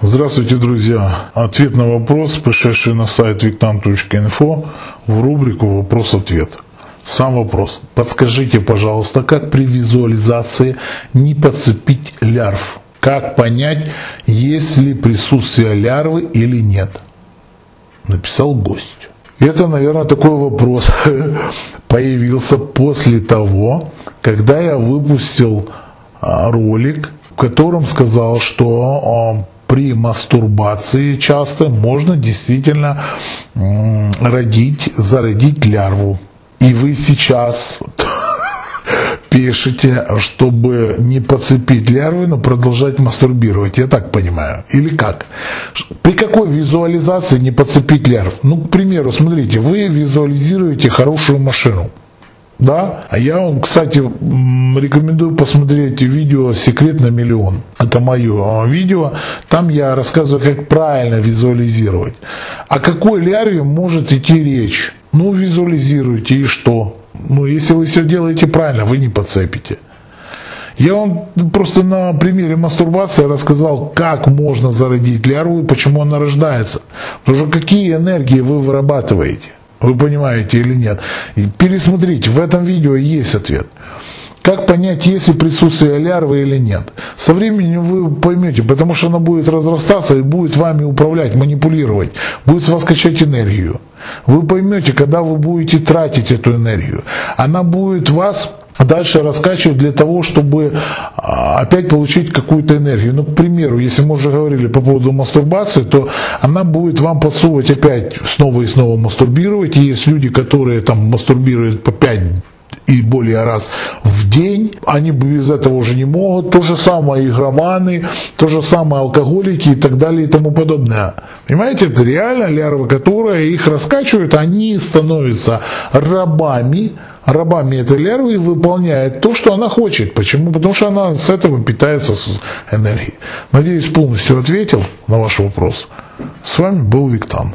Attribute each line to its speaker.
Speaker 1: Здравствуйте, друзья! Ответ на вопрос, пришедший на сайт victam.info в рубрику «Вопрос-ответ». Сам вопрос. Подскажите, пожалуйста, как при визуализации не подцепить лярв? Как понять, есть ли присутствие лярвы или нет? Написал гость. Это, наверное, такой вопрос появился после того, когда я выпустил а, ролик, в котором сказал, что а, при мастурбации часто можно действительно родить, зародить лярву. И вы сейчас пишете, чтобы не подцепить лярвы, но продолжать мастурбировать. Я так понимаю. Или как? При какой визуализации не подцепить лярв? Ну, к примеру, смотрите, вы визуализируете хорошую машину. Да? А я вам, кстати, рекомендую посмотреть видео «Секрет на миллион». Это мое а, видео. Там я рассказываю, как правильно визуализировать. О какой лярве может идти речь? Ну, визуализируйте и что? Ну, если вы все делаете правильно, вы не подцепите. Я вам просто на примере мастурбации рассказал, как можно зародить лярву и почему она рождается. Потому что какие энергии вы вырабатываете. Вы понимаете или нет? И пересмотрите, в этом видео есть ответ. Как понять, есть ли присутствие лярвы или нет? Со временем вы поймете, потому что она будет разрастаться и будет вами управлять, манипулировать, будет с вас качать энергию. Вы поймете, когда вы будете тратить эту энергию. Она будет вас дальше раскачивать для того, чтобы а, опять получить какую-то энергию. Ну, к примеру, если мы уже говорили по поводу мастурбации, то она будет вам подсовывать опять снова и снова мастурбировать. И есть люди, которые там мастурбируют по 5 и более раз в день, они без этого уже не могут. То же самое игроманы, то же самое алкоголики и так далее и тому подобное. Понимаете, это реально лярвы, которые их раскачивают, они становятся рабами, рабами этой лярвы и выполняет то, что она хочет. Почему? Потому что она с этого питается энергией. Надеюсь, полностью ответил на ваш вопрос. С вами был Виктан.